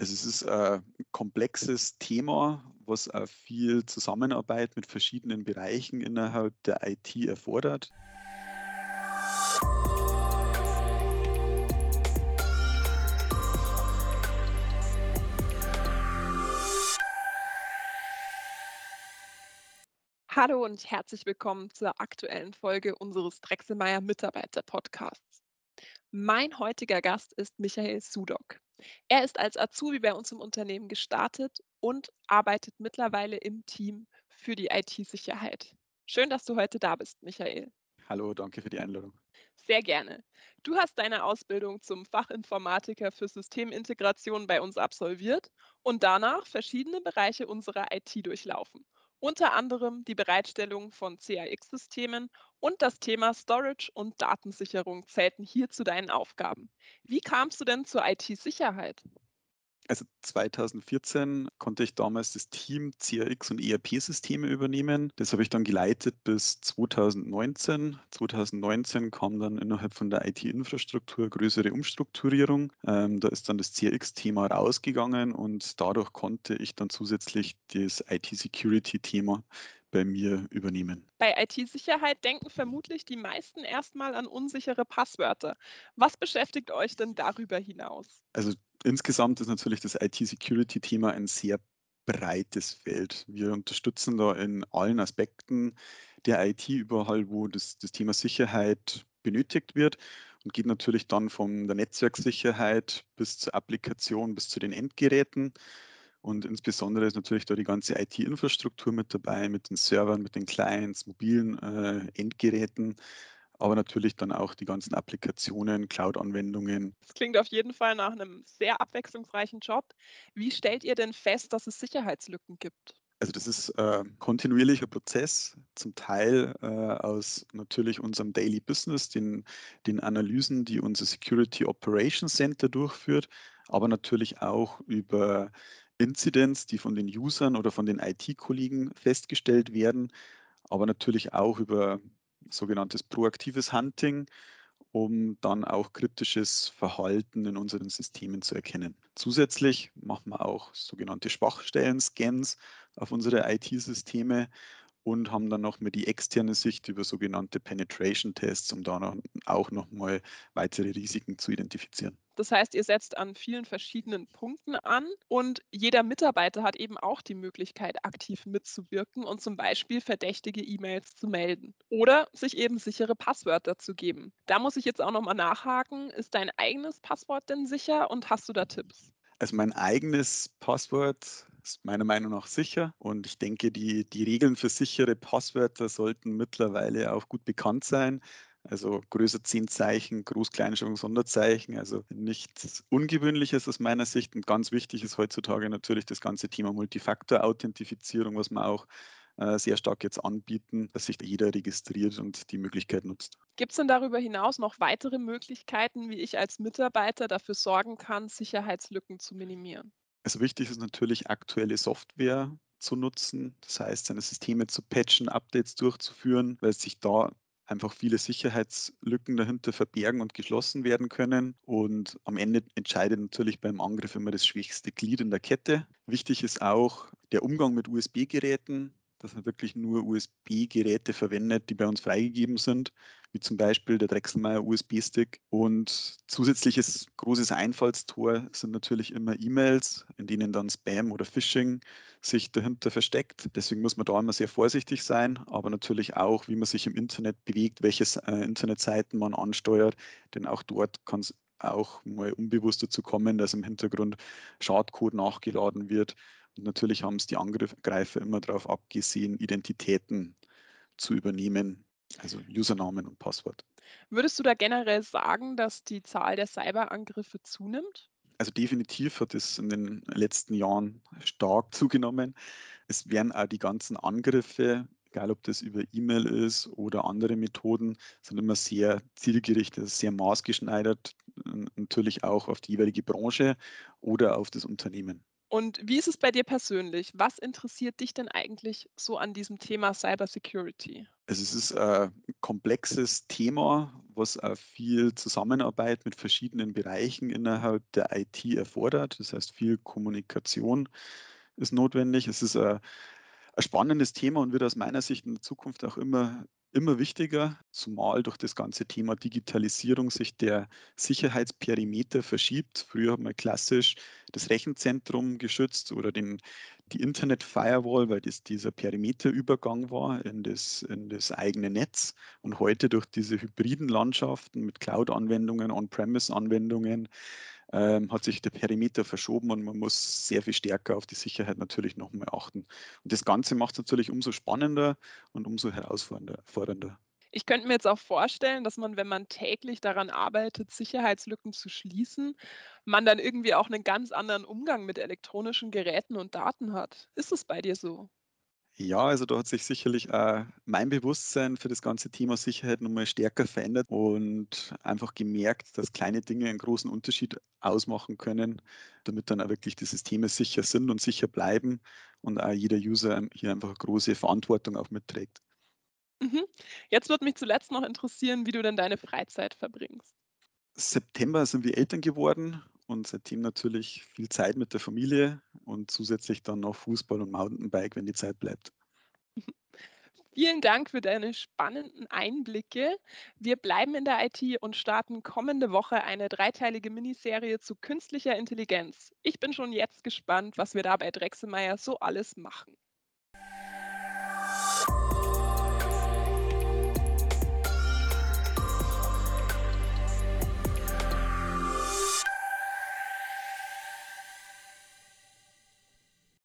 Also es ist ein komplexes Thema, was auch viel Zusammenarbeit mit verschiedenen Bereichen innerhalb der IT erfordert. Hallo und herzlich willkommen zur aktuellen Folge unseres Drechselmeier Mitarbeiter Podcasts. Mein heutiger Gast ist Michael Sudok. Er ist als Azubi bei uns im Unternehmen gestartet und arbeitet mittlerweile im Team für die IT-Sicherheit. Schön, dass du heute da bist, Michael. Hallo, danke für die Einladung. Sehr gerne. Du hast deine Ausbildung zum Fachinformatiker für Systemintegration bei uns absolviert und danach verschiedene Bereiche unserer IT durchlaufen unter anderem die Bereitstellung von CAX-Systemen und das Thema Storage und Datensicherung zählten hier zu deinen Aufgaben. Wie kamst du denn zur IT-Sicherheit? Also 2014 konnte ich damals das Team CRX und ERP-Systeme übernehmen. Das habe ich dann geleitet bis 2019. 2019 kam dann innerhalb von der IT-Infrastruktur größere Umstrukturierung. Ähm, da ist dann das CRX-Thema rausgegangen und dadurch konnte ich dann zusätzlich das IT-Security-Thema bei mir übernehmen. Bei IT-Sicherheit denken vermutlich die meisten erstmal an unsichere Passwörter. Was beschäftigt euch denn darüber hinaus? Also insgesamt ist natürlich das IT-Security-Thema ein sehr breites Feld. Wir unterstützen da in allen Aspekten der IT überall, wo das, das Thema Sicherheit benötigt wird und geht natürlich dann von der Netzwerksicherheit bis zur Applikation, bis zu den Endgeräten. Und insbesondere ist natürlich da die ganze IT-Infrastruktur mit dabei, mit den Servern, mit den Clients, mobilen äh, Endgeräten, aber natürlich dann auch die ganzen Applikationen, Cloud-Anwendungen. Das klingt auf jeden Fall nach einem sehr abwechslungsreichen Job. Wie stellt ihr denn fest, dass es Sicherheitslücken gibt? Also das ist äh, kontinuierlicher Prozess, zum Teil äh, aus natürlich unserem Daily Business, den, den Analysen, die unser Security Operations Center durchführt, aber natürlich auch über Incidents, die von den Usern oder von den IT-Kollegen festgestellt werden, aber natürlich auch über sogenanntes proaktives Hunting, um dann auch kritisches Verhalten in unseren Systemen zu erkennen. Zusätzlich machen wir auch sogenannte Schwachstellen-Scans auf unsere IT-Systeme und haben dann noch mal die externe Sicht über sogenannte Penetration-Tests, um da noch, auch nochmal weitere Risiken zu identifizieren. Das heißt, ihr setzt an vielen verschiedenen Punkten an und jeder Mitarbeiter hat eben auch die Möglichkeit, aktiv mitzuwirken und zum Beispiel verdächtige E-Mails zu melden oder sich eben sichere Passwörter zu geben. Da muss ich jetzt auch nochmal nachhaken. Ist dein eigenes Passwort denn sicher und hast du da Tipps? Also mein eigenes Passwort meiner Meinung nach sicher und ich denke, die, die Regeln für sichere Passwörter sollten mittlerweile auch gut bekannt sein. Also größer 10 Zeichen, Groß-Kleinschreibung, Sonderzeichen, also nichts Ungewöhnliches aus meiner Sicht. Und ganz wichtig ist heutzutage natürlich das ganze Thema Multifaktor-Authentifizierung, was man auch äh, sehr stark jetzt anbieten, dass sich jeder registriert und die Möglichkeit nutzt. Gibt es denn darüber hinaus noch weitere Möglichkeiten, wie ich als Mitarbeiter dafür sorgen kann, Sicherheitslücken zu minimieren? Also wichtig ist natürlich aktuelle Software zu nutzen, das heißt seine Systeme zu patchen, Updates durchzuführen, weil sich da einfach viele Sicherheitslücken dahinter verbergen und geschlossen werden können. Und am Ende entscheidet natürlich beim Angriff immer das schwächste Glied in der Kette. Wichtig ist auch der Umgang mit USB-Geräten dass man wirklich nur USB-Geräte verwendet, die bei uns freigegeben sind, wie zum Beispiel der Drechselmeier USB-Stick. Und zusätzliches großes Einfallstor sind natürlich immer E-Mails, in denen dann Spam oder Phishing sich dahinter versteckt. Deswegen muss man da immer sehr vorsichtig sein, aber natürlich auch, wie man sich im Internet bewegt, welche äh, Internetseiten man ansteuert, denn auch dort kann es auch mal unbewusst dazu kommen, dass im Hintergrund Schadcode nachgeladen wird und natürlich haben es die Angreifer immer darauf abgesehen, Identitäten zu übernehmen, also Usernamen und Passwort. Würdest du da generell sagen, dass die Zahl der Cyberangriffe zunimmt? Also definitiv hat es in den letzten Jahren stark zugenommen. Es werden auch die ganzen Angriffe, egal ob das über E-Mail ist oder andere Methoden, sind immer sehr zielgerichtet, sehr maßgeschneidert, natürlich auch auf die jeweilige Branche oder auf das Unternehmen. Und wie ist es bei dir persönlich? Was interessiert dich denn eigentlich so an diesem Thema Cybersecurity? Also es ist ein komplexes Thema, was auch viel Zusammenarbeit mit verschiedenen Bereichen innerhalb der IT erfordert. Das heißt, viel Kommunikation ist notwendig. Es ist ein ein spannendes Thema und wird aus meiner Sicht in der Zukunft auch immer immer wichtiger, zumal durch das ganze Thema Digitalisierung sich der Sicherheitsperimeter verschiebt. Früher hat man klassisch das Rechenzentrum geschützt oder den, die Internet-Firewall, weil das dieser Perimeterübergang war in das, in das eigene Netz. Und heute durch diese hybriden Landschaften mit Cloud-Anwendungen, On-Premise-Anwendungen ähm, hat sich der Perimeter verschoben und man muss sehr viel stärker auf die Sicherheit natürlich nochmal achten. Und das Ganze macht es natürlich umso spannender und umso herausfordernder. Ich könnte mir jetzt auch vorstellen, dass man, wenn man täglich daran arbeitet, Sicherheitslücken zu schließen, man dann irgendwie auch einen ganz anderen Umgang mit elektronischen Geräten und Daten hat. Ist es bei dir so? Ja, also da hat sich sicherlich auch mein Bewusstsein für das ganze Thema Sicherheit nochmal stärker verändert und einfach gemerkt, dass kleine Dinge einen großen Unterschied ausmachen können, damit dann auch wirklich die Systeme sicher sind und sicher bleiben und auch jeder User hier einfach eine große Verantwortung auch mitträgt. Mhm. Jetzt würde mich zuletzt noch interessieren, wie du denn deine Freizeit verbringst. September sind wir Eltern geworden und seitdem natürlich viel Zeit mit der Familie und zusätzlich dann noch Fußball und Mountainbike, wenn die Zeit bleibt. Vielen Dank für deine spannenden Einblicke. Wir bleiben in der IT und starten kommende Woche eine dreiteilige Miniserie zu künstlicher Intelligenz. Ich bin schon jetzt gespannt, was wir da bei Drechselmeier so alles machen.